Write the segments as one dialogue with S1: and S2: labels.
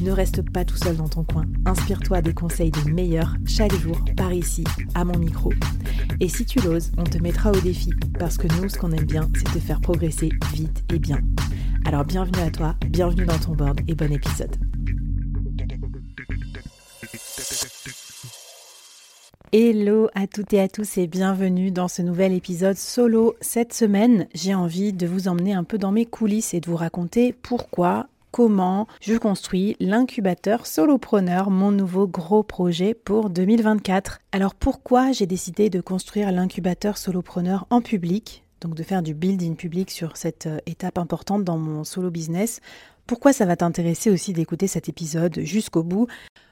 S1: Ne reste pas tout seul dans ton coin. Inspire-toi des conseils des meilleurs chaque jour par ici, à mon micro. Et si tu l'oses, on te mettra au défi parce que nous, ce qu'on aime bien, c'est te faire progresser vite et bien. Alors bienvenue à toi, bienvenue dans ton board et bon épisode. Hello à toutes et à tous et bienvenue dans ce nouvel épisode solo. Cette semaine, j'ai envie de vous emmener un peu dans mes coulisses et de vous raconter pourquoi comment je construis l'incubateur Solopreneur, mon nouveau gros projet pour 2024. Alors pourquoi j'ai décidé de construire l'incubateur Solopreneur en public donc de faire du building public sur cette euh, étape importante dans mon solo business? Pourquoi ça va t'intéresser aussi d'écouter cet épisode jusqu'au bout?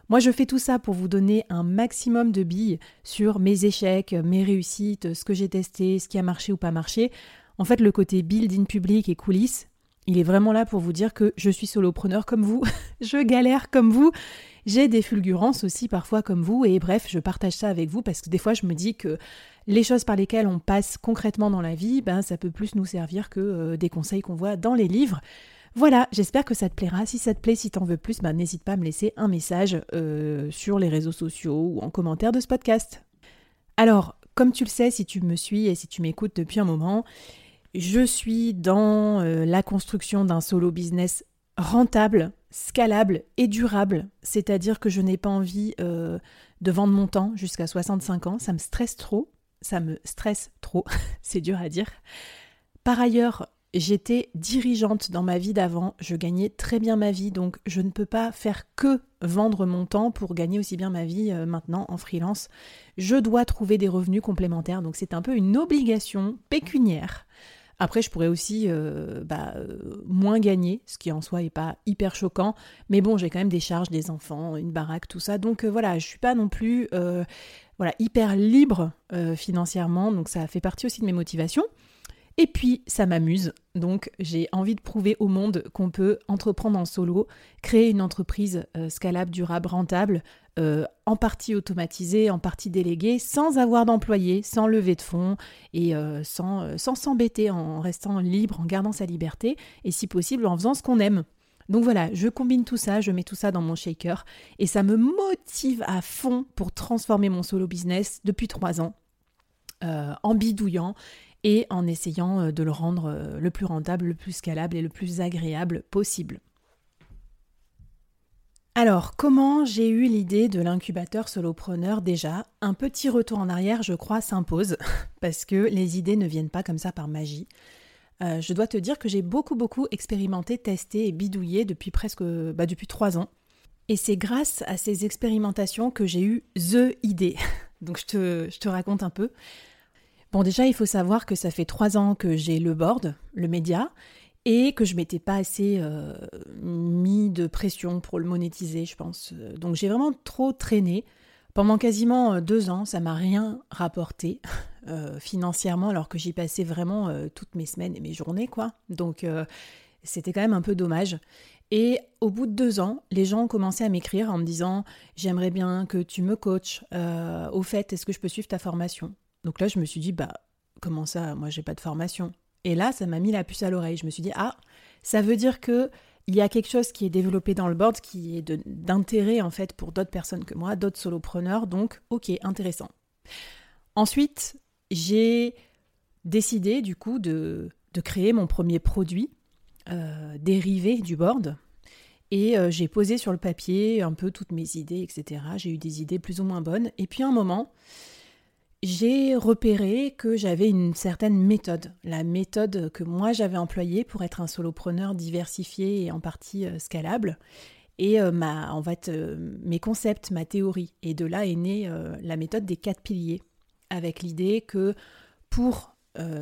S1: Moi je fais tout ça pour vous donner un maximum de billes sur mes échecs, mes réussites, ce que j'ai testé, ce qui a marché ou pas marché. En fait le côté building public et coulisses, il est vraiment là pour vous dire que je suis solopreneur comme vous, je galère comme vous, j'ai des fulgurances aussi parfois comme vous, et bref, je partage ça avec vous parce que des fois je me dis que les choses par lesquelles on passe concrètement dans la vie, ben, ça peut plus nous servir que euh, des conseils qu'on voit dans les livres. Voilà, j'espère que ça te plaira. Si ça te plaît, si t'en veux plus, ben, n'hésite pas à me laisser un message euh, sur les réseaux sociaux ou en commentaire de ce podcast. Alors, comme tu le sais, si tu me suis et si tu m'écoutes depuis un moment, je suis dans euh, la construction d'un solo business rentable, scalable et durable. C'est-à-dire que je n'ai pas envie euh, de vendre mon temps jusqu'à 65 ans. Ça me stresse trop. Ça me stresse trop. C'est dur à dire. Par ailleurs, j'étais dirigeante dans ma vie d'avant. Je gagnais très bien ma vie. Donc je ne peux pas faire que vendre mon temps pour gagner aussi bien ma vie euh, maintenant en freelance. Je dois trouver des revenus complémentaires. Donc c'est un peu une obligation pécuniaire. Après, je pourrais aussi euh, bah, euh, moins gagner, ce qui en soi n'est pas hyper choquant. Mais bon, j'ai quand même des charges, des enfants, une baraque, tout ça. Donc euh, voilà, je suis pas non plus voilà, hyper libre financièrement. Donc ça fait partie aussi de mes motivations. Et puis, ça m'amuse. Donc, j'ai envie de prouver au monde qu'on peut entreprendre en solo, créer une entreprise euh, scalable, durable, rentable, euh, en partie automatisée, en partie déléguée, sans avoir d'employés, sans lever de fonds et euh, sans s'embêter, en restant libre, en gardant sa liberté et si possible en faisant ce qu'on aime. Donc voilà, je combine tout ça, je mets tout ça dans mon shaker et ça me motive à fond pour transformer mon solo business depuis trois ans en bidouillant et en essayant euh, de le rendre euh, le plus rentable, le plus scalable et le plus agréable possible. Alors, comment j'ai eu l'idée de l'incubateur solopreneur? Déjà Un petit retour en arrière, je crois, s'impose, parce que les idées ne viennent pas comme ça par magie. Euh, je dois te dire que j'ai beaucoup, beaucoup expérimenté, testé et bidouillé depuis presque bah, depuis trois ans. Et c'est grâce à ces expérimentations que j'ai eu THE idée. Donc je te, je te raconte un peu. Bon, déjà, il faut savoir que ça fait trois ans que j'ai le board, le média, et que je m'étais pas assez euh, mis de pression pour le monétiser, je pense. Donc j'ai vraiment trop traîné. Pendant quasiment euh, deux ans, ça m'a rien rapporté euh, financièrement, alors que j'y passais vraiment toutes mes semaines et mes journées, quoi. Donc c'était quand même un peu dommage. Et au bout de deux ans, les gens ont commencé à m'écrire en me disant J'aimerais bien que tu me coaches. au fait, est-ce que je peux suivre ta formation? Donc là, je me suis dit, bah, comment ça Moi, j'ai pas de formation. Et là, ça m'a mis la puce à l'oreille. Je me suis dit, ah, ça veut dire que il y a quelque chose qui est développé dans le board qui est d'intérêt en fait pour d'autres personnes que moi, d'autres solopreneurs. Donc, ok, intéressant. Ensuite, j'ai décidé du coup de, créer mon premier produit euh, dérivé du board. Et euh, j'ai posé sur le papier un peu toutes mes idées, etc. J'ai eu des idées plus ou moins bonnes. Et puis à un moment, j'ai repéré que j'avais une certaine méthode, la méthode que moi j'avais employée pour être un solopreneur diversifié et en partie euh, scalable, et euh, ma, euh, mes concepts, ma théorie. Et de là est née la méthode des quatre piliers, avec l'idée que pour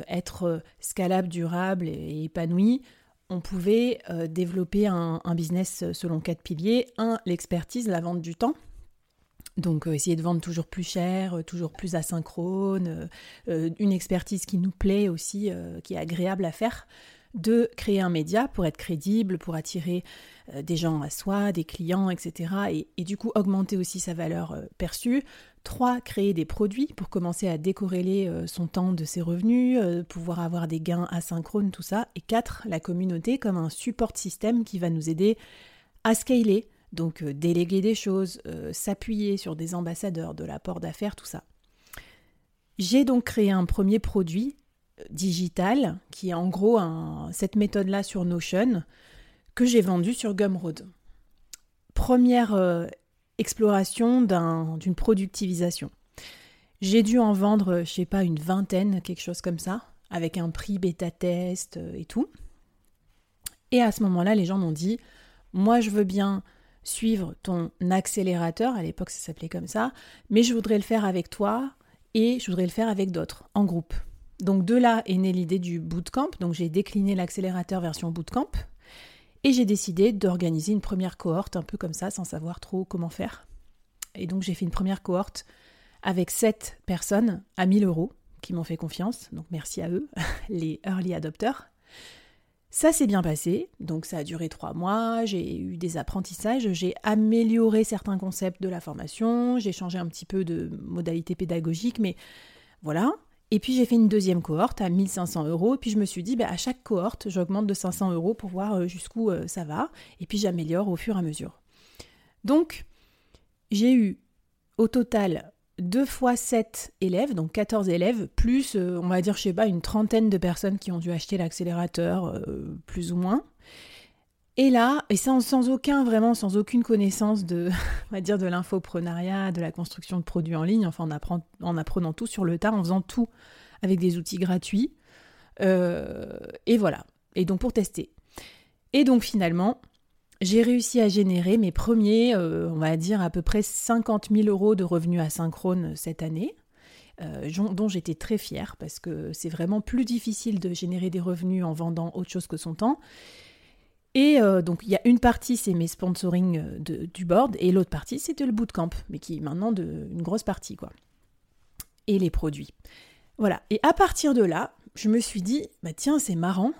S1: être scalable, durable et, épanoui, on pouvait développer un business selon quatre piliers. Un, l'expertise, la vente du temps donc euh, essayer de vendre toujours plus cher, euh, toujours plus asynchrone, euh, une expertise qui nous plaît aussi, qui est agréable à faire, de créer un média pour être crédible, pour attirer des gens à soi, des clients, etc. Et, du coup augmenter aussi sa valeur perçue. Trois, créer des produits pour commencer à décorréler son temps de ses revenus, pouvoir avoir des gains asynchrones, tout ça. Et quatre, la communauté comme un support système qui va nous aider à scaler, donc euh, déléguer des choses, euh, s'appuyer sur des ambassadeurs, de l'apport d'affaires, tout ça. J'ai donc créé un premier produit euh, digital qui est en gros cette méthode-là sur Notion que j'ai vendu sur Gumroad. Première exploration d'une productivisation. J'ai dû en vendre, je sais pas, une vingtaine, quelque chose comme ça, avec un prix bêta test et tout. Et à ce moment-là, les gens m'ont dit, moi je veux bien suivre ton accélérateur, à l'époque ça s'appelait comme ça, mais je voudrais le faire avec toi et je voudrais le faire avec d'autres, en groupe. Donc de là est née l'idée du bootcamp, donc j'ai décliné l'accélérateur version bootcamp, et j'ai décidé d'organiser une première cohorte un peu comme ça, sans savoir trop comment faire. Et donc j'ai fait une première cohorte avec sept personnes à 1000 euros qui m'ont fait confiance, donc merci à eux, les early adopters. Ça s'est bien passé, donc ça a duré trois mois, j'ai eu des apprentissages, j'ai amélioré certains concepts de la formation, j'ai changé un petit peu de modalité pédagogique, mais voilà. Et puis j'ai fait une deuxième cohorte à 1500 euros, puis je me suis dit, bah, à chaque cohorte, j'augmente de 500 euros pour voir euh, jusqu'où euh, ça va, et puis j'améliore au fur et à mesure. Donc, j'ai eu au total 2 fois 7 élèves, donc 14 élèves, plus, euh, on va dire, je sais pas, une trentaine de personnes qui ont dû acheter l'accélérateur, euh, plus ou moins. Et là, et sans, sans, aucun, vraiment, sans aucune connaissance de, on va dire, de l'infoprenariat, de la construction de produits en ligne, enfin, en, en apprenant tout sur le tas, en faisant tout avec des outils gratuits. Euh, et voilà. Et donc, pour tester. Et donc, finalement, j'ai réussi à générer mes premiers, euh, on va dire, à peu près 50 000 euros de revenus asynchrones cette année. Euh, dont j'étais très fière parce que c'est vraiment plus difficile de générer des revenus en vendant autre chose que son temps. Et euh, donc il y a une partie c'est mes sponsoring du board et l'autre partie c'était le bootcamp, mais qui est maintenant une grosse partie quoi. Et les produits. Voilà. Et à partir de là, je me suis dit bah tiens c'est marrant,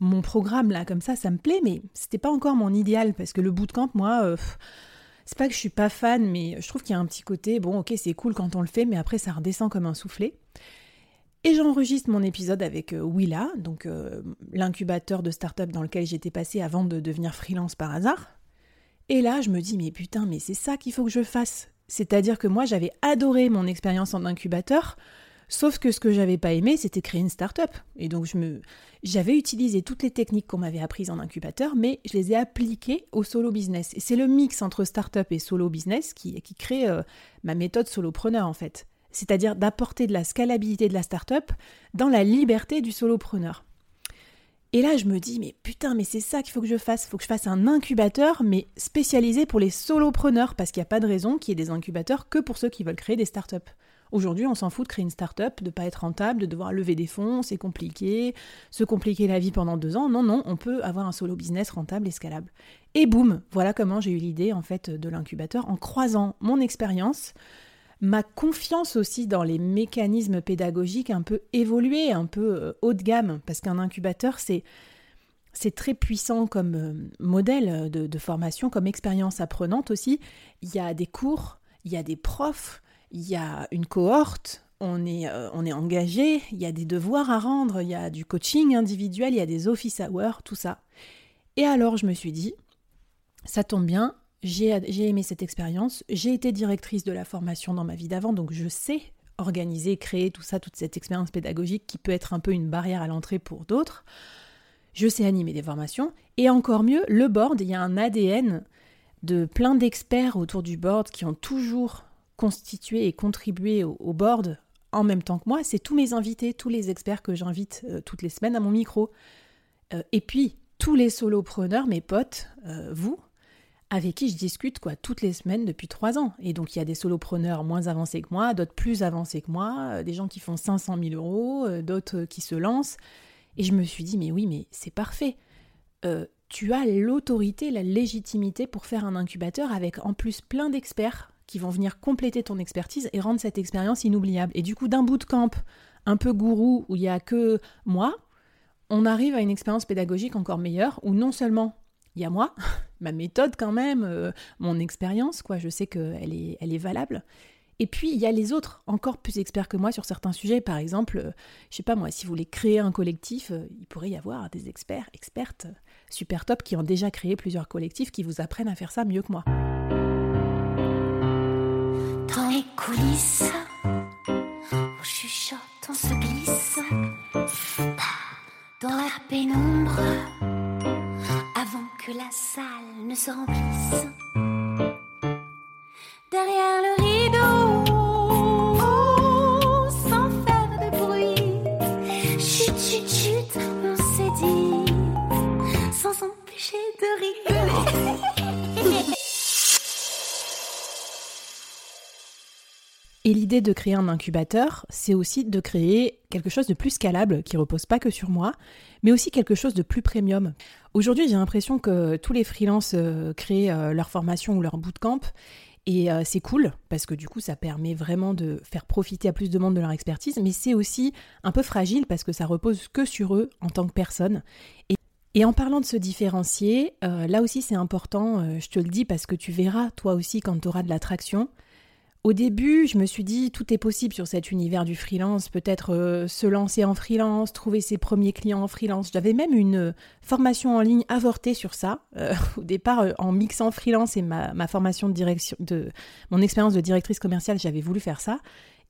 S1: mon programme là comme ça, ça me plaît, mais c'était pas encore mon idéal parce que le bootcamp, moi, euh, c'est pas que je suis pas fan, mais je trouve qu'il y a un petit côté, bon, ok, c'est cool quand on le fait, mais après ça redescend comme un soufflet. Et j'enregistre mon épisode avec euh, Willa, donc euh, l'incubateur de start-up dans lequel j'étais passée avant de devenir freelance par hasard. Et là, je me dis, mais putain, mais c'est ça qu'il faut que je fasse. C'est-à-dire que moi, j'avais adoré mon expérience en incubateur. Sauf que ce que j'avais pas aimé, c'était créer une start-up. Et donc je me, j'avais utilisé toutes les techniques qu'on m'avait apprises en incubateur, mais je les ai appliquées au solo business. Et c'est le mix entre start-up et solo business qui, qui crée euh, ma méthode solopreneur en fait. C'est-à-dire d'apporter de la scalabilité de la start-up dans la liberté du solopreneur. Et là, je me dis, mais putain, mais c'est ça qu'il faut que je fasse. Il faut que je fasse un incubateur, mais spécialisé pour les solopreneurs, parce qu'il n'y a pas de raison qu'il y ait des incubateurs que pour ceux qui veulent créer des startups. Aujourd'hui, on s'en fout de créer une start-up, de ne pas être rentable, de devoir lever des fonds, c'est compliqué, se compliquer la vie pendant deux ans. Non, non, on peut avoir un solo business rentable et scalable. Et boum, voilà comment j'ai eu l'idée en fait de l'incubateur en croisant mon expérience, ma confiance aussi dans les mécanismes pédagogiques un peu évolués, un peu euh, haut de gamme, parce qu'un incubateur c'est c'est très puissant comme euh, modèle de, formation, comme expérience apprenante aussi. Il y a des cours, il y a des profs, il y a une cohorte, on est, euh, on est engagé, il y a des devoirs à rendre, il y a du coaching individuel, il y a des office hours, tout ça. Et alors je me suis dit, ça tombe bien, j'ai aimé cette expérience, j'ai été directrice de la formation dans ma vie d'avant, donc je sais organiser, créer tout ça, toute cette expérience pédagogique qui peut être un peu une barrière à l'entrée pour d'autres. Je sais animer des formations, et encore mieux, le board, il y a un ADN de plein d'experts autour du board qui ont toujours constituer et contribuer au, board en même temps que moi, c'est tous mes invités, tous les experts que j'invite euh, toutes les semaines à mon micro. Euh, et puis, tous les solopreneurs, mes potes, euh, vous, avec qui je discute quoi toutes les semaines depuis trois ans. Et donc, il y a des solopreneurs moins avancés que moi, d'autres plus avancés que moi, des gens qui font 500 000 euros, d'autres qui se lancent. Et je me suis dit, mais oui, mais c'est parfait. tu as l'autorité, la légitimité pour faire un incubateur avec en plus plein d'experts qui vont venir compléter ton expertise et rendre cette expérience inoubliable. Et du coup, d'un bout de camp un peu gourou où il n'y a que moi, on arrive à une expérience pédagogique encore meilleure où non seulement il y a moi, ma méthode quand même, euh, mon expérience, quoi, je sais qu'elle est, elle est valable. Et puis, il y a les autres, encore plus experts que moi sur certains sujets. Par exemple, je euh, je sais pas moi, si vous voulez créer un collectif, euh, il pourrait y avoir des experts, expertes, super top, qui ont déjà créé plusieurs collectifs, qui vous apprennent à faire ça mieux que moi
S2: On chuchote, on se glisse. Dans la pénombre. Avant que la salle ne se remplisse.
S1: Et l'idée de créer un incubateur, c'est aussi de créer quelque chose de plus scalable, qui repose pas que sur moi, mais aussi quelque chose de plus premium. Aujourd'hui, j'ai l'impression que tous les freelances euh, créent euh, leur formation ou leur bootcamp, et euh, c'est cool, parce que du coup, ça permet vraiment de faire profiter à plus de monde de leur expertise, mais c'est aussi un peu fragile, parce que ça repose que sur eux en tant que personne. Et en parlant de se différencier, là aussi c'est important, je te le dis parce que tu verras toi aussi quand tu auras de l'attraction, au début, je me suis dit, tout est possible sur cet univers du freelance, peut-être euh, se lancer en freelance, trouver ses premiers clients en freelance. J'avais même une euh, formation en ligne avortée sur ça. Euh, au départ, en mixant freelance et ma, ma, formation de direction, de mon expérience de directrice commerciale, j'avais voulu faire ça,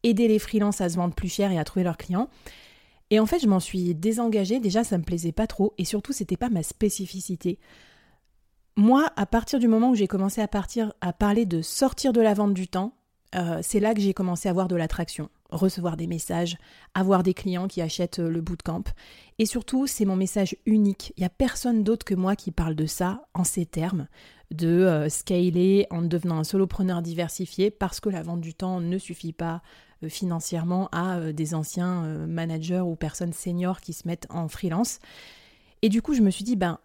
S1: aider les freelances à se vendre plus cher et à trouver leurs clients. Et en fait, je m'en suis désengagée. Déjà, ça me plaisait pas trop, et surtout, c'était pas ma spécificité. Moi, à partir du moment où j'ai commencé à partir à parler de sortir de la vente du temps, euh, c'est là que j'ai commencé à avoir de l'attraction, recevoir des messages, avoir des clients qui achètent euh, le bootcamp. Et surtout, c'est mon message unique. Il n'y a personne d'autre que moi qui parle de ça en ces termes, de euh, scaler en devenant un solopreneur diversifié parce que la vente du temps ne suffit pas financièrement à des anciens managers ou personnes seniors qui se mettent en freelance. Et du coup, je me suis dit, ben,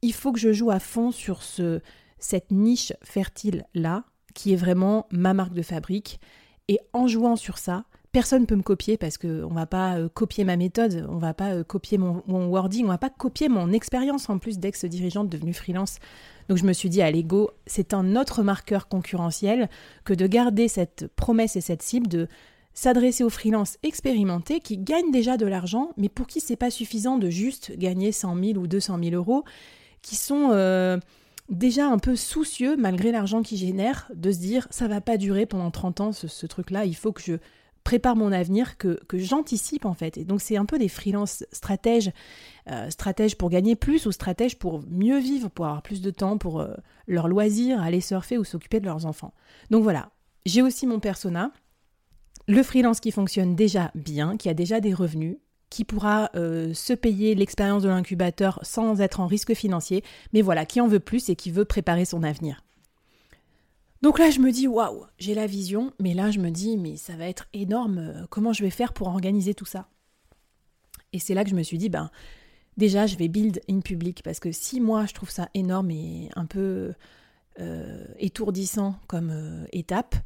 S1: il faut que je joue à fond sur ce, cette niche fertile là qui est vraiment ma marque de fabrique. Et en jouant sur ça, personne ne peut me copier parce qu'on ne va pas euh, copier ma méthode, on va pas euh, copier mon, wording, on va pas copier mon expérience en plus d'ex-dirigeante devenue freelance. Donc je me suis dit, à l'ego, c'est un autre marqueur concurrentiel que de garder cette promesse et cette cible de s'adresser aux freelances expérimentés qui gagnent déjà de l'argent, mais pour qui c'est pas suffisant de juste gagner 100 000 ou 200 000 euros, qui sont... Euh, déjà un peu soucieux, malgré l'argent qu'ils génèrent, de se dire ça va pas durer pendant 30 ans ce, truc-là, il faut que je prépare mon avenir, que, j'anticipe en fait. Et donc c'est un peu des freelances stratèges, euh, stratèges pour gagner plus ou stratèges pour mieux vivre, pour avoir plus de temps pour euh, leurs loisirs, aller surfer ou s'occuper de leurs enfants. Donc voilà, j'ai aussi mon persona. Le freelance qui fonctionne déjà bien, qui a déjà des revenus, qui pourra euh, se payer l'expérience de l'incubateur sans être en risque financier, mais voilà, qui en veut plus et qui veut préparer son avenir. Donc là, je me dis, waouh, j'ai la vision, mais là, je me dis, mais ça va être énorme, euh, comment je vais faire pour organiser tout ça? Et c'est là que je me suis dit, ben, déjà, je vais build in public, parce que si moi, je trouve ça énorme et un peu euh, étourdissant comme étape,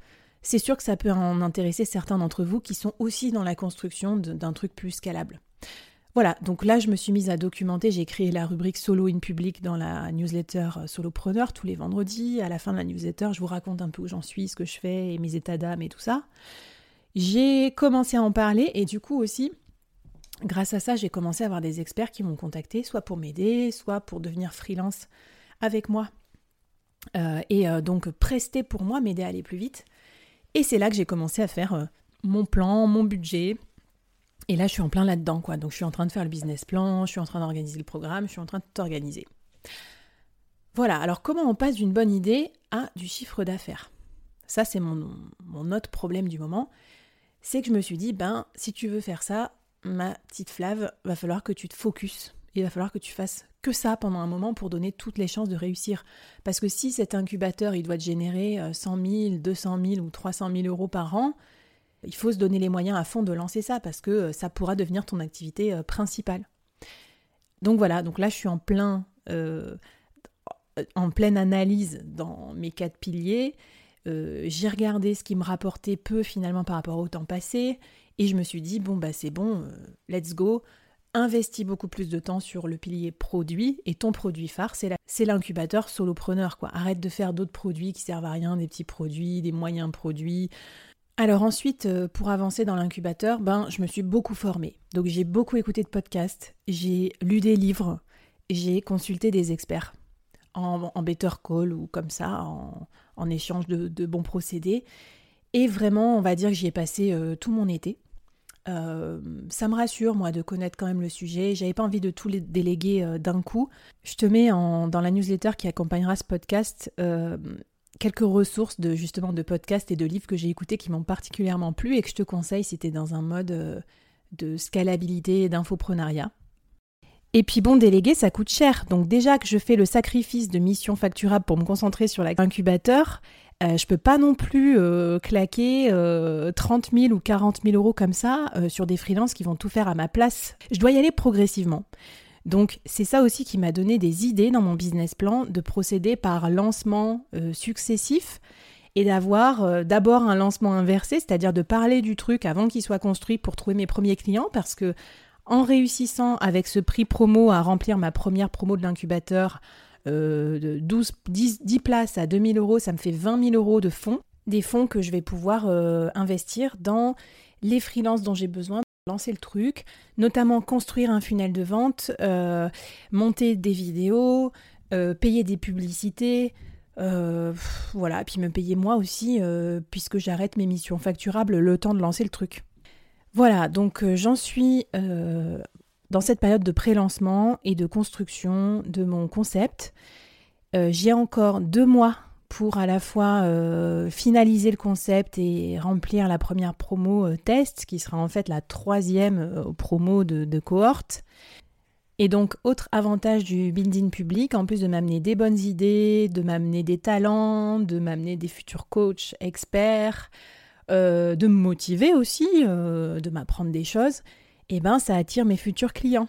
S1: c'est sûr que ça peut en intéresser certains d'entre vous qui sont aussi dans la construction d'un truc plus scalable. Voilà, donc là je me suis mise à documenter, j'ai créé la rubrique solo in public dans la newsletter euh, Solopreneur tous les vendredis. À la fin de la newsletter, je vous raconte un peu où j'en suis, ce que je fais et mes états d'âme et tout ça. J'ai commencé à en parler et du coup aussi, grâce à ça, j'ai commencé à avoir des experts qui m'ont contacté, soit pour m'aider, soit pour devenir freelance avec moi. Euh, et euh, donc prester pour moi, m'aider à aller plus vite. Et c'est là que j'ai commencé à faire euh, mon plan, mon budget. Et là, je suis en plein là-dedans, quoi. Donc, je suis en train de faire le business plan, je suis en train d'organiser le programme, je suis en train de t'organiser. Voilà, alors comment on passe d'une bonne idée à du chiffre d'affaires? Ça, c'est mon, mon autre problème du moment. c'est que je me suis dit, ben, si tu veux faire ça, ma petite Flave, va falloir que tu te focuses. Il va falloir que tu fasses que ça pendant un moment pour donner toutes les chances de réussir. Parce que si cet incubateur, il doit te générer 100 000, 200 000 ou 300 000 euros par an, il faut se donner les moyens à fond de lancer ça parce que euh, ça pourra devenir ton activité euh, principale. Donc voilà, donc là je suis en plein euh, en pleine analyse dans mes quatre piliers. j'ai regardé ce qui me rapportait peu finalement par rapport au temps passé et je me suis dit bon bah c'est bon, let's go. Investis beaucoup plus de temps sur le pilier produit et ton produit phare, c'est l'incubateur solopreneur. Quoi. Arrête de faire d'autres produits qui servent à rien, des petits produits, des moyens produits, alors ensuite, euh, pour avancer dans l'incubateur, ben, je me suis beaucoup formée. Donc j'ai beaucoup écouté de podcasts, j'ai lu des livres, j'ai consulté des experts en, better call ou comme ça, en, échange de, bons procédés. Et vraiment, on va dire que j'y ai passé euh, tout mon été. Euh, ça me rassure, moi, de connaître quand même le sujet. J'avais pas envie de tout les déléguer d'un coup. Je te mets dans la newsletter qui accompagnera ce podcast quelques ressources de justement de podcasts et de livres que j'ai écoutés qui m'ont particulièrement plu et que je te conseille si tu es dans un mode euh, de scalabilité et d'infoprenariat. Et puis bon, déléguer, ça coûte cher. Donc déjà que je fais le sacrifice de mission facturable pour me concentrer sur l'incubateur, euh, je peux pas non plus euh, claquer 30 000 ou 40 000 euros comme ça sur des freelances qui vont tout faire à ma place. Je dois y aller progressivement. Donc c'est ça aussi qui m'a donné des idées dans mon business plan de procéder par lancement euh, successif et d'avoir euh, d'abord un lancement inversé, c'est-à-dire de parler du truc avant qu'il soit construit pour trouver mes premiers clients parce que en réussissant avec ce prix promo à remplir ma première promo de l'incubateur euh, de 12, 10, 10, places à 2000 euros, ça me fait 20 000 euros de fonds, des fonds que je vais pouvoir investir dans les freelances dont j'ai besoin lancer le truc, notamment construire un funnel de vente, euh, monter des vidéos, euh, payer des publicités, euh, voilà, puis me payer moi aussi, puisque j'arrête mes missions facturables le temps de lancer le truc. Voilà, donc j'en suis dans cette période de pré-lancement et de construction de mon concept. J'ai encore deux mois pour à la fois euh, finaliser le concept et remplir la première promo euh, test, qui sera en fait la troisième euh, promo de, cohorte. Et donc, autre avantage du building public, en plus de m'amener des bonnes idées, de m'amener des talents, de m'amener des futurs coachs experts, de me motiver aussi, de m'apprendre des choses, eh ben ça attire mes futurs clients.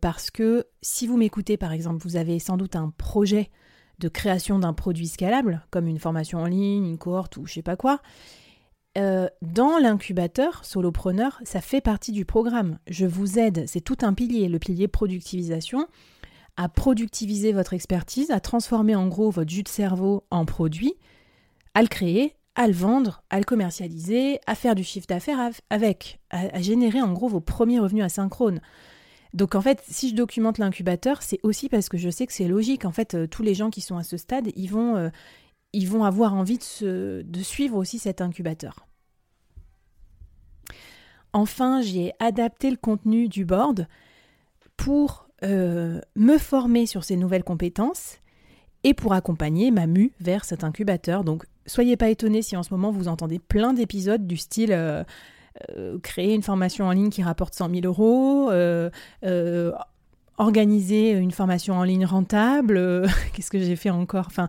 S1: parce que si vous m'écoutez, par exemple, vous avez sans doute un projet de création d'un produit scalable, comme une formation en ligne, une cohorte ou je sais pas quoi, euh, dans l'incubateur solopreneur, ça fait partie du programme. Je vous aide, c'est tout un pilier, le pilier productivisation, à productiviser votre expertise, à transformer en gros votre jus de cerveau en produit, à le créer, à le vendre, à le commercialiser, à faire du chiffre d'affaires avec, à, générer en gros vos premiers revenus asynchrones. Donc en fait, si je documente l'incubateur, c'est aussi parce que je sais que c'est logique. En fait, euh, tous les gens qui sont à ce stade, ils vont, euh, vont avoir envie de, de suivre aussi cet incubateur. Enfin, j'ai adapté le contenu du board pour euh, me former sur ces nouvelles compétences et pour accompagner ma mue vers cet incubateur. Donc, soyez pas étonnés si en ce moment vous entendez plein d'épisodes du style euh, créer une formation en ligne qui rapporte 100 000 euros, euh, euh, organiser une formation en ligne rentable, qu'est-ce que j'ai fait encore? Enfin,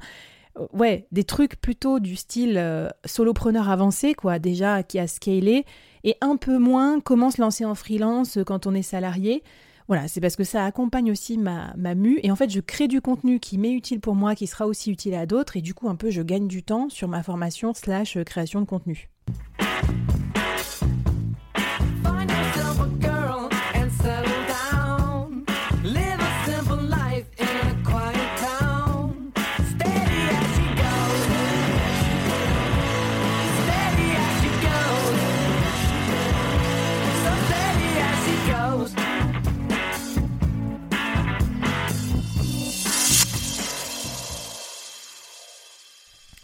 S1: ouais, des trucs plutôt du style solopreneur avancé, quoi, déjà qui a scalé, et un peu moins comment se lancer en freelance quand on est salarié. Voilà, c'est parce que ça accompagne aussi ma, ma mue, et en fait, je crée du contenu qui m'est utile pour moi, qui sera aussi utile à d'autres, et du coup, un peu, je gagne du temps sur ma formation slash création de contenu.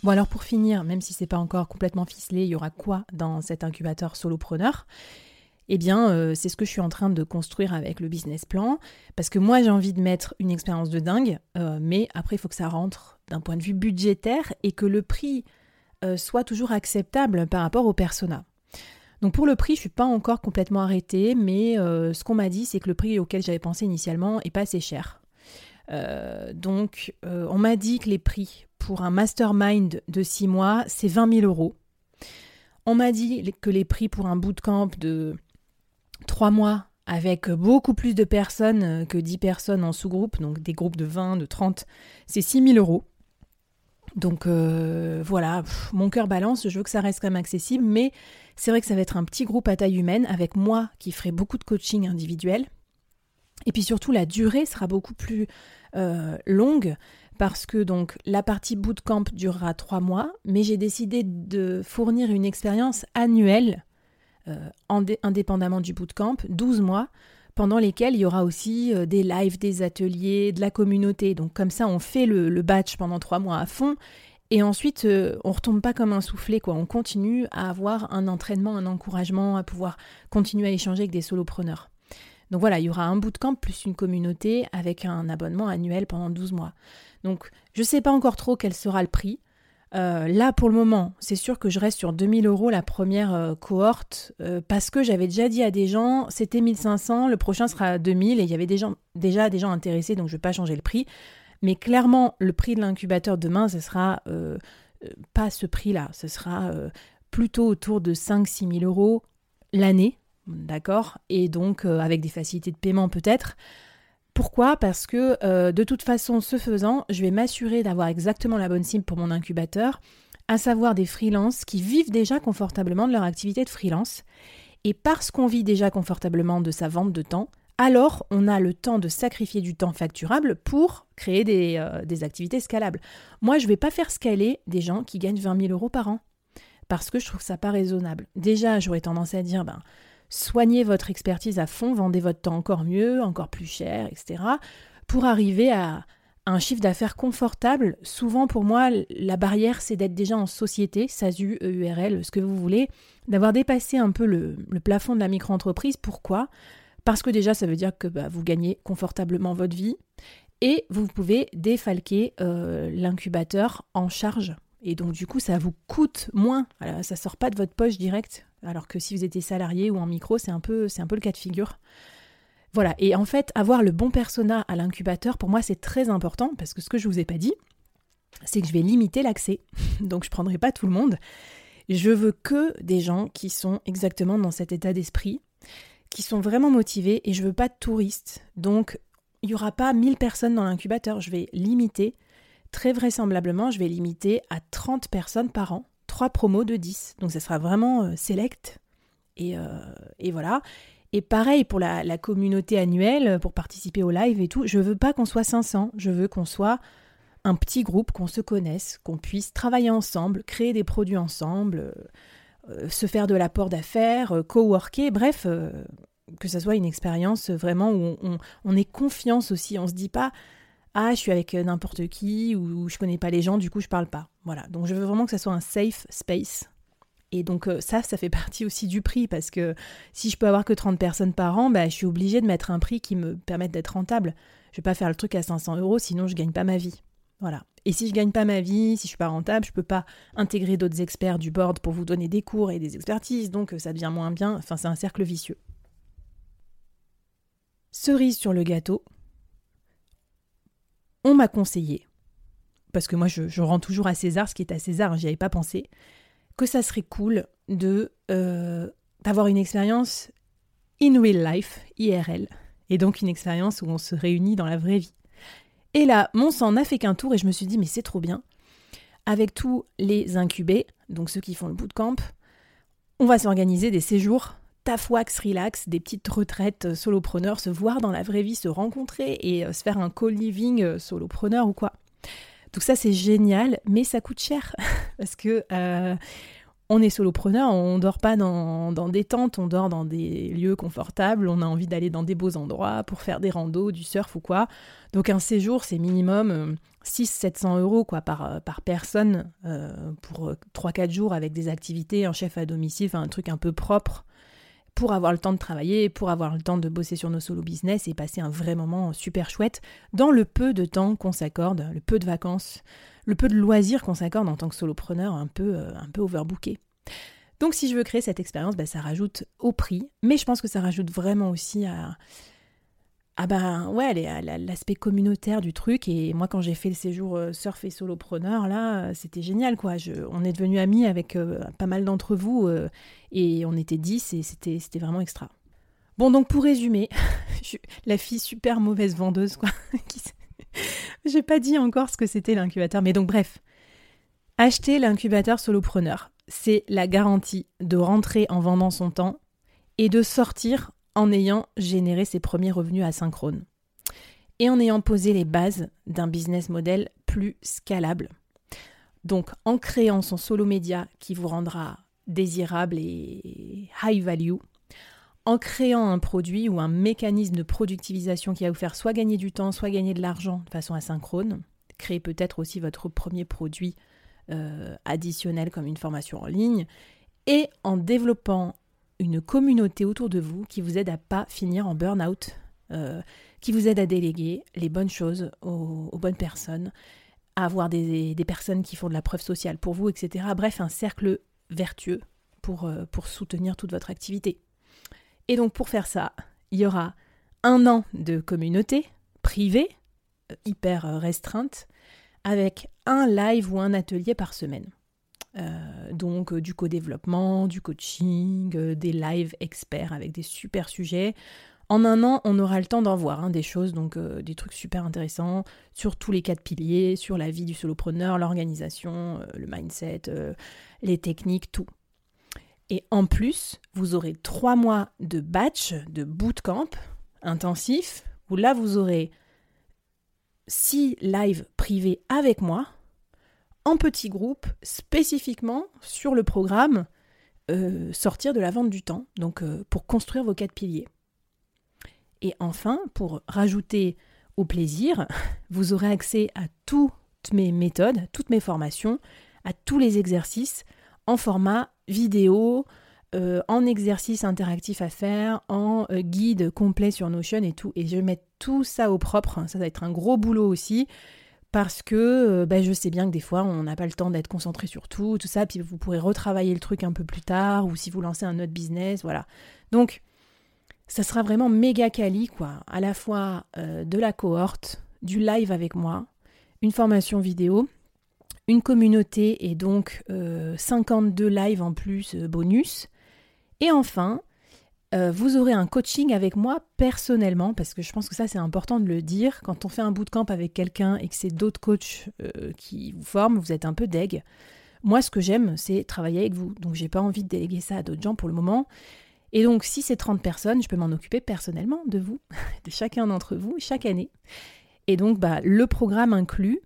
S1: Bon alors pour finir, même si c'est pas encore complètement ficelé, il y aura quoi dans cet incubateur solopreneur? Eh bien, euh, c'est ce que je suis en train de construire avec le business plan, parce que moi j'ai envie de mettre une expérience de dingue, euh, mais après il faut que ça rentre d'un point de vue budgétaire et que le prix euh, soit toujours acceptable par rapport au persona. Donc pour le prix, je suis pas encore complètement arrêtée, mais ce qu'on m'a dit, c'est que le prix auquel j'avais pensé initialement est pas assez cher. Donc on m'a dit que les prix pour un mastermind de 6 mois, c'est 20 000 euros. On m'a dit que les prix pour un bootcamp de 3 mois avec beaucoup plus de personnes que 10 personnes en sous-groupe, donc des groupes de 20, de 30, c'est 6 000 euros. Donc euh, voilà, mon cœur balance, je veux que ça reste quand même accessible, mais c'est vrai que ça va être un petit groupe à taille humaine avec moi qui ferai beaucoup de coaching individuel. Et puis surtout, la durée sera beaucoup plus euh, longue parce que donc la partie bootcamp durera trois mois, mais j'ai décidé de fournir une expérience annuelle, euh, indépendamment du bootcamp, 12 mois, pendant lesquels il y aura aussi euh, des lives, des ateliers, de la communauté. Donc comme ça, on fait le, batch pendant trois mois à fond. Et ensuite, euh, on retombe pas comme un soufflé, quoi. On continue à avoir un entraînement, un encouragement, à pouvoir continuer à échanger avec des solopreneurs. Donc voilà, il y aura un bootcamp plus une communauté avec un abonnement annuel pendant 12 mois. Donc je ne sais pas encore trop quel sera le prix. Euh, là, pour le moment, c'est sûr que je reste sur 2000 euros la première euh, cohorte euh, parce que j'avais déjà dit à des gens, c'était 1500, le prochain sera 2000 et il y avait déjà des gens intéressés, donc je ne vais pas changer le prix. Mais clairement, le prix de l'incubateur demain, ce sera pas ce prix-là, ce sera plutôt autour de 5-6 000 euros l'année, d'accord? Et donc avec des facilités de paiement peut-être. Pourquoi? Parce que euh, de toute façon, ce faisant, je vais m'assurer d'avoir exactement la bonne cible pour mon incubateur, à savoir des freelances qui vivent déjà confortablement de leur activité de freelance. Et parce qu'on vit déjà confortablement de sa vente de temps, alors on a le temps de sacrifier du temps facturable pour créer des, euh, activités scalables. Moi, je ne vais pas faire scaler des gens qui gagnent 20 000 euros par an parce que je trouve ça pas raisonnable. Déjà, j'aurais tendance à dire, ben, soignez votre expertise à fond, vendez votre temps encore mieux, encore plus cher, etc. pour arriver à un chiffre d'affaires confortable. Souvent, pour moi, la barrière, c'est d'être déjà en société, SASU, EURL, ce que vous voulez, d'avoir dépassé un peu le, plafond de la micro-entreprise. Pourquoi? Parce que déjà, ça veut dire que bah, vous gagnez confortablement votre vie et vous pouvez défalquer euh, l'incubateur en charge. Et donc, du coup, ça vous coûte moins. Ça ça sort pas de votre poche direct alors que si vous étiez salarié ou en micro, c'est un peu, c'est un peu le cas de figure. Voilà, et en fait, avoir le bon persona à l'incubateur, pour moi, c'est très important, parce que ce que je vous ai pas dit, c'est que je vais limiter l'accès. Donc je prendrai pas tout le monde. Je veux que des gens qui sont exactement dans cet état d'esprit, qui sont vraiment motivés, et je veux pas de touristes. Donc il n'y aura pas 1000 personnes dans l'incubateur, je vais limiter, très vraisemblablement, je vais limiter à 30 personnes par an trois promos de 10. Donc ça sera vraiment euh, select. Euh, et, voilà. Et pareil pour la, communauté annuelle, pour participer au live et tout, je veux pas qu'on soit 500, je veux qu'on soit un petit groupe, qu'on se connaisse, qu'on puisse travailler ensemble, créer des produits ensemble, euh, se faire de l'apport d'affaires, coworker, bref, que ça soit une expérience vraiment où on, on, ait confiance aussi. On se dit pas ah je suis avec n'importe qui ou je connais pas les gens, du coup je parle pas. Voilà, donc je veux vraiment que ça soit un safe space. Et donc euh, ça, ça fait partie aussi du prix, parce que si je peux avoir que 30 personnes par an, bah, je suis obligée de mettre un prix qui me permette d'être rentable. Je vais pas faire le truc à 500 euros, sinon je gagne pas ma vie. Voilà. Et si je gagne pas ma vie, si je suis pas rentable, je peux pas intégrer d'autres experts du board pour vous donner des cours et des expertises, donc euh, ça devient moins bien. Enfin, c'est un cercle vicieux. Cerise sur le gâteau. On m'a conseillé parce que moi je, rends toujours à César ce qui est à César, hein, j'y avais pas pensé, que ça serait cool de euh, d'avoir une expérience in real life, IRL, et donc une expérience où on se réunit dans la vraie vie. Et là, mon sang n'a fait qu'un tour et je me suis dit mais c'est trop bien. Avec tous les incubés, donc ceux qui font le bootcamp, on va s'organiser des séjours taf wax relax, des petites retraites euh, solopreneurs, se voir dans la vraie vie, se rencontrer et euh, se faire un co-living solopreneur ou quoi. Donc ça c'est génial, mais ça coûte cher parce que euh, on est solopreneur, on dort pas dans, des tentes, on dort dans des lieux confortables, on a envie d'aller dans des beaux endroits pour faire des randos, du surf ou quoi. Donc un séjour c'est minimum 600-700 euh, euros quoi, par, euh, par personne pour 3-4 jours avec des activités, un chef à domicile, un truc un peu propre pour avoir le temps de travailler, pour avoir le temps de bosser sur nos solo business et passer un vrai moment super chouette dans le peu de temps qu'on s'accorde, le peu de vacances, le peu de loisirs qu'on s'accorde en tant que solopreneur un peu, euh, un peu overbooké. Donc si je veux créer cette expérience, bah, ça rajoute au prix, mais je pense que ça rajoute vraiment aussi à, ah ben ouais, l'aspect communautaire du truc. Et moi, quand j'ai fait le séjour euh, surf et solopreneur, là, euh, c'était génial, quoi. on est devenus amis avec euh, pas mal d'entre vous et on était 10 et c'était, c'était vraiment extra. Bon, donc pour résumer, je la fille super mauvaise vendeuse, quoi. j'ai pas dit encore ce que c'était l'incubateur, mais donc bref. Acheter l'incubateur solopreneur, c'est la garantie de rentrer en vendant son temps et de sortir en ayant généré ses premiers revenus asynchrones et en ayant posé les bases d'un business model plus scalable. Donc en créant son solo média qui vous rendra désirable et high value, en créant un produit ou un mécanisme de productivisation qui va vous faire soit gagner du temps, soit gagner de l'argent de façon asynchrone, créer peut-être aussi votre premier produit euh, additionnel comme une formation en ligne, et en développant une communauté autour de vous qui vous aide à pas finir en burn-out, euh, qui vous aide à déléguer les bonnes choses aux, bonnes personnes, à avoir des, personnes qui font de la preuve sociale pour vous, etc. Bref, un cercle vertueux pour, euh, pour soutenir toute votre activité. Et donc pour faire ça, il y aura un an de communauté privée, euh, hyper restreinte, avec un live ou un atelier par semaine. Euh, donc euh, du co-développement, du coaching, euh, des lives experts avec des super sujets. En un an, on aura le temps d'en voir hein, des choses, donc des trucs super intéressants sur tous les quatre piliers, sur la vie du solopreneur, l'organisation, le mindset, les techniques, tout. Et en plus, vous aurez trois mois de batch, de bootcamp intensif, où là, vous aurez six lives privés avec moi, en petits groupes spécifiquement sur le programme euh, sortir de la vente du temps, donc euh, pour construire vos quatre piliers. Et enfin, pour rajouter au plaisir, vous aurez accès à toutes mes méthodes, toutes mes formations, à tous les exercices en format vidéo, euh, en exercice interactif à faire, en guide complet sur Notion et tout. Et je vais mettre tout ça au propre. Ça va être un gros boulot aussi parce que bah, je sais bien que des fois on n'a pas le temps d'être concentré sur tout, tout ça, puis vous pourrez retravailler le truc un peu plus tard, ou si vous lancez un autre business, voilà. Donc ça sera vraiment méga quali, quoi, à la fois euh, de la cohorte, du live avec moi, une formation vidéo, une communauté et donc 52 euh, lives en plus bonus, et enfin euh, vous aurez un coaching avec moi personnellement, parce que je pense que ça c'est important de le dire. Quand on fait un bootcamp avec quelqu'un et que c'est d'autres coachs euh, qui vous forment, vous êtes un peu deg. Moi, ce que j'aime, c'est travailler avec vous. Donc, j'ai pas envie de déléguer ça à d'autres gens pour le moment. Et donc, si c'est 30 personnes, je peux m'en occuper personnellement de vous, de chacun d'entre vous, chaque année. Et donc, bah, le programme inclut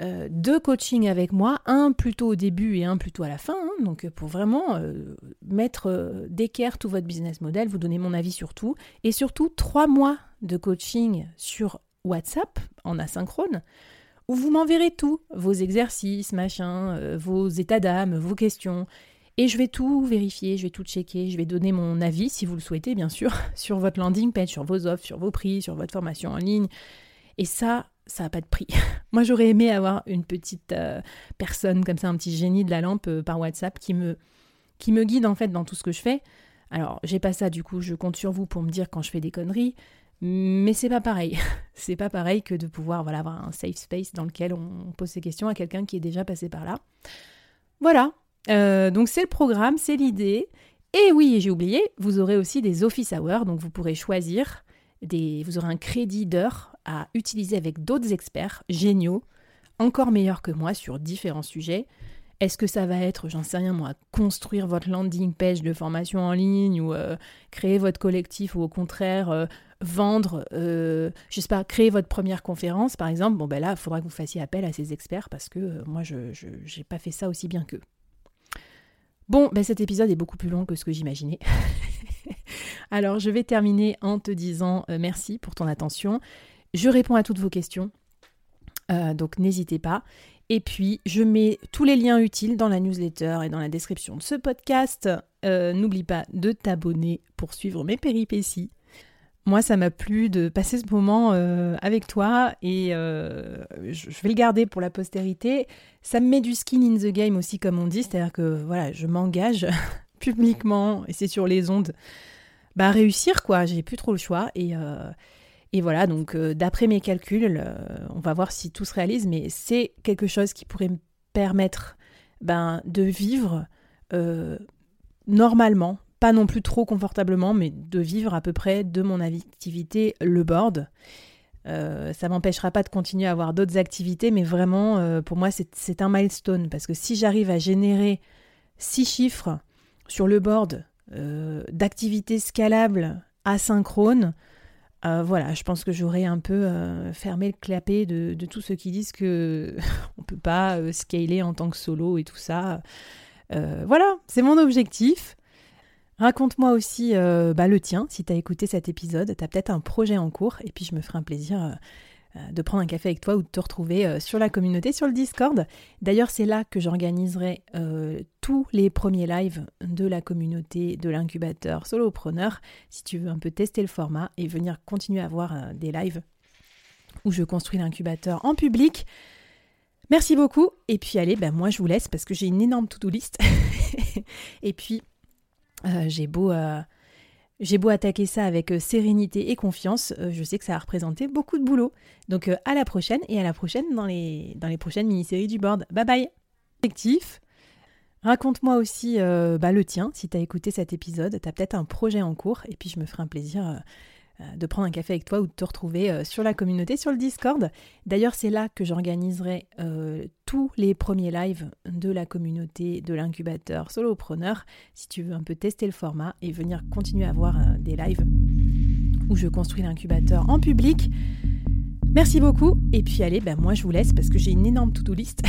S1: euh, deux coachings avec moi, un plutôt au début et un plutôt à la fin, hein. donc euh, pour vraiment euh, mettre d'équerre tout votre business model, vous donner mon avis sur tout, et surtout trois mois de coaching sur WhatsApp en asynchrone, où vous m'enverrez tout, vos exercices, machin, vos états d'âme, vos questions, et je vais tout vérifier, je vais tout checker, je vais donner mon avis, si vous le souhaitez bien sûr, sur votre landing page, sur vos offres, sur vos prix, sur votre formation en ligne, et ça, ça n'a pas de prix. Moi, j'aurais aimé avoir une petite euh, personne comme ça, un petit génie de la lampe euh, par WhatsApp qui me, qui me guide en fait dans tout ce que je fais. Alors, j'ai pas ça, du coup, je compte sur vous pour me dire quand je fais des conneries, mais c'est pas pareil. c'est pas pareil que de pouvoir voilà, avoir un safe space dans lequel on pose ses questions à quelqu'un qui est déjà passé par là. Voilà. Euh, donc, c'est le programme, c'est l'idée. Et oui, j'ai oublié, vous aurez aussi des office hours, donc vous pourrez choisir des, vous aurez un crédit d'heure à utiliser avec d'autres experts géniaux, encore meilleurs que moi sur différents sujets. Est-ce que ça va être, j'en sais rien moi, construire votre landing page de formation en ligne ou euh, créer votre collectif ou au contraire euh, vendre, euh, je sais pas, créer votre première conférence par exemple? Bon ben là, il faudra que vous fassiez appel à ces experts parce que moi je n'ai pas fait ça aussi bien qu'eux. Bon, ben cet épisode est beaucoup plus long que ce que j'imaginais. Alors je vais terminer en te disant merci pour ton attention. Je réponds à toutes vos questions, euh, donc n'hésitez pas. Et puis, je mets tous les liens utiles dans la newsletter et dans la description de ce podcast. Euh, n'oublie pas de t'abonner pour suivre mes péripéties. Moi, ça m'a plu de passer ce moment euh, avec toi et je, vais le garder pour la postérité. Ça me met du skin in the game aussi, comme on dit, c'est-à-dire que voilà, je m'engage publiquement et c'est sur les ondes. Bah, réussir quoi, j'ai plus trop le choix et, et voilà, donc d'après mes calculs, on va voir si tout se réalise, mais c'est quelque chose qui pourrait me permettre ben, de vivre normalement, pas non plus trop confortablement, mais de vivre à peu près de mon activité le board. Euh, ça m'empêchera pas de continuer à avoir d'autres activités, mais vraiment, euh, pour moi, c'est un milestone. Parce que si j'arrive à générer six chiffres sur le board euh, d'activités scalables asynchrones, voilà, je pense que j'aurais un peu fermé le clapet de, de, tous ceux qui disent que on peut pas scaler en tant que solo et tout ça. voilà, c'est mon objectif. Raconte-moi aussi euh, bah, le tien, si tu as écouté cet épisode, tu as peut-être un projet en cours, et puis je me ferai un plaisir euh, euh, de prendre un café avec toi ou de te retrouver sur la communauté, sur le Discord. D'ailleurs, c'est là que j'organiserai tous les premiers lives de la communauté de l'incubateur Solopreneur, si tu veux un peu tester le format et venir continuer à voir des lives où je construis l'incubateur en public. Merci beaucoup, et puis allez, ben moi je vous laisse parce que j'ai une énorme to-do list. et puis euh, j'ai beau, euh, j'ai beau attaquer ça avec euh, sérénité et confiance, je sais que ça a représenté beaucoup de boulot. Donc à la prochaine et à la prochaine dans les, dans les prochaines mini-séries du board. Bye bye. Raconte-moi aussi bah, le tien, si tu as écouté cet épisode, tu as peut-être un projet en cours, et puis je me ferai un plaisir euh, de prendre un café avec toi ou de te retrouver euh, sur la communauté, sur le Discord. D'ailleurs, c'est là que j'organiserai euh, tous les premiers lives de la communauté de l'incubateur Solopreneur, si tu veux un peu tester le format et venir continuer à voir des lives où je construis l'incubateur en public. Merci beaucoup. Et puis allez, ben moi je vous laisse parce que j'ai une énorme to-do list.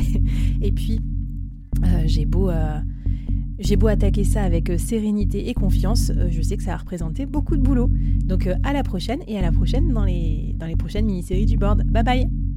S1: et puis j'ai beau j'ai beau attaquer ça avec euh, sérénité et confiance, euh, je sais que ça a représenté beaucoup de boulot. Donc euh, à la prochaine et à la prochaine dans les, dans les prochaines mini-séries du board. Bye bye